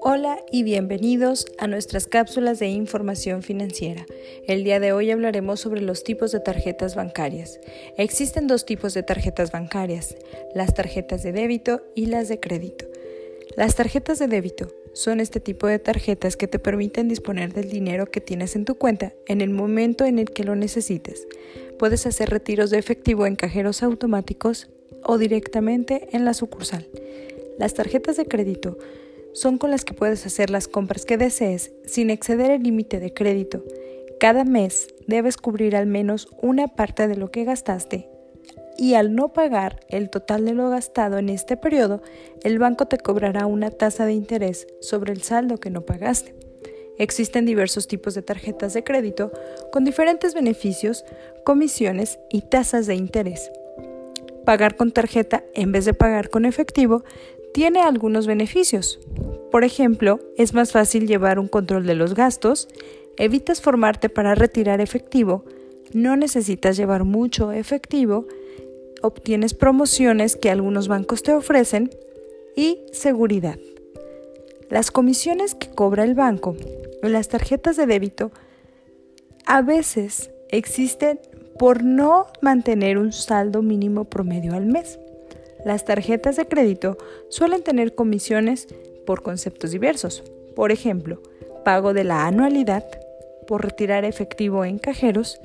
Hola y bienvenidos a nuestras cápsulas de información financiera. El día de hoy hablaremos sobre los tipos de tarjetas bancarias. Existen dos tipos de tarjetas bancarias, las tarjetas de débito y las de crédito. Las tarjetas de débito son este tipo de tarjetas que te permiten disponer del dinero que tienes en tu cuenta en el momento en el que lo necesites. Puedes hacer retiros de efectivo en cajeros automáticos o directamente en la sucursal. Las tarjetas de crédito son con las que puedes hacer las compras que desees sin exceder el límite de crédito. Cada mes debes cubrir al menos una parte de lo que gastaste y al no pagar el total de lo gastado en este periodo, el banco te cobrará una tasa de interés sobre el saldo que no pagaste. Existen diversos tipos de tarjetas de crédito con diferentes beneficios, comisiones y tasas de interés. Pagar con tarjeta en vez de pagar con efectivo tiene algunos beneficios. Por ejemplo, es más fácil llevar un control de los gastos, evitas formarte para retirar efectivo, no necesitas llevar mucho efectivo, obtienes promociones que algunos bancos te ofrecen y seguridad. Las comisiones que cobra el banco en las tarjetas de débito a veces existen por no mantener un saldo mínimo promedio al mes. Las tarjetas de crédito suelen tener comisiones por conceptos diversos. Por ejemplo, pago de la anualidad por retirar efectivo en cajeros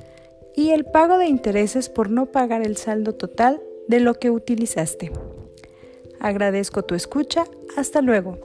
y el pago de intereses por no pagar el saldo total de lo que utilizaste. Agradezco tu escucha. Hasta luego.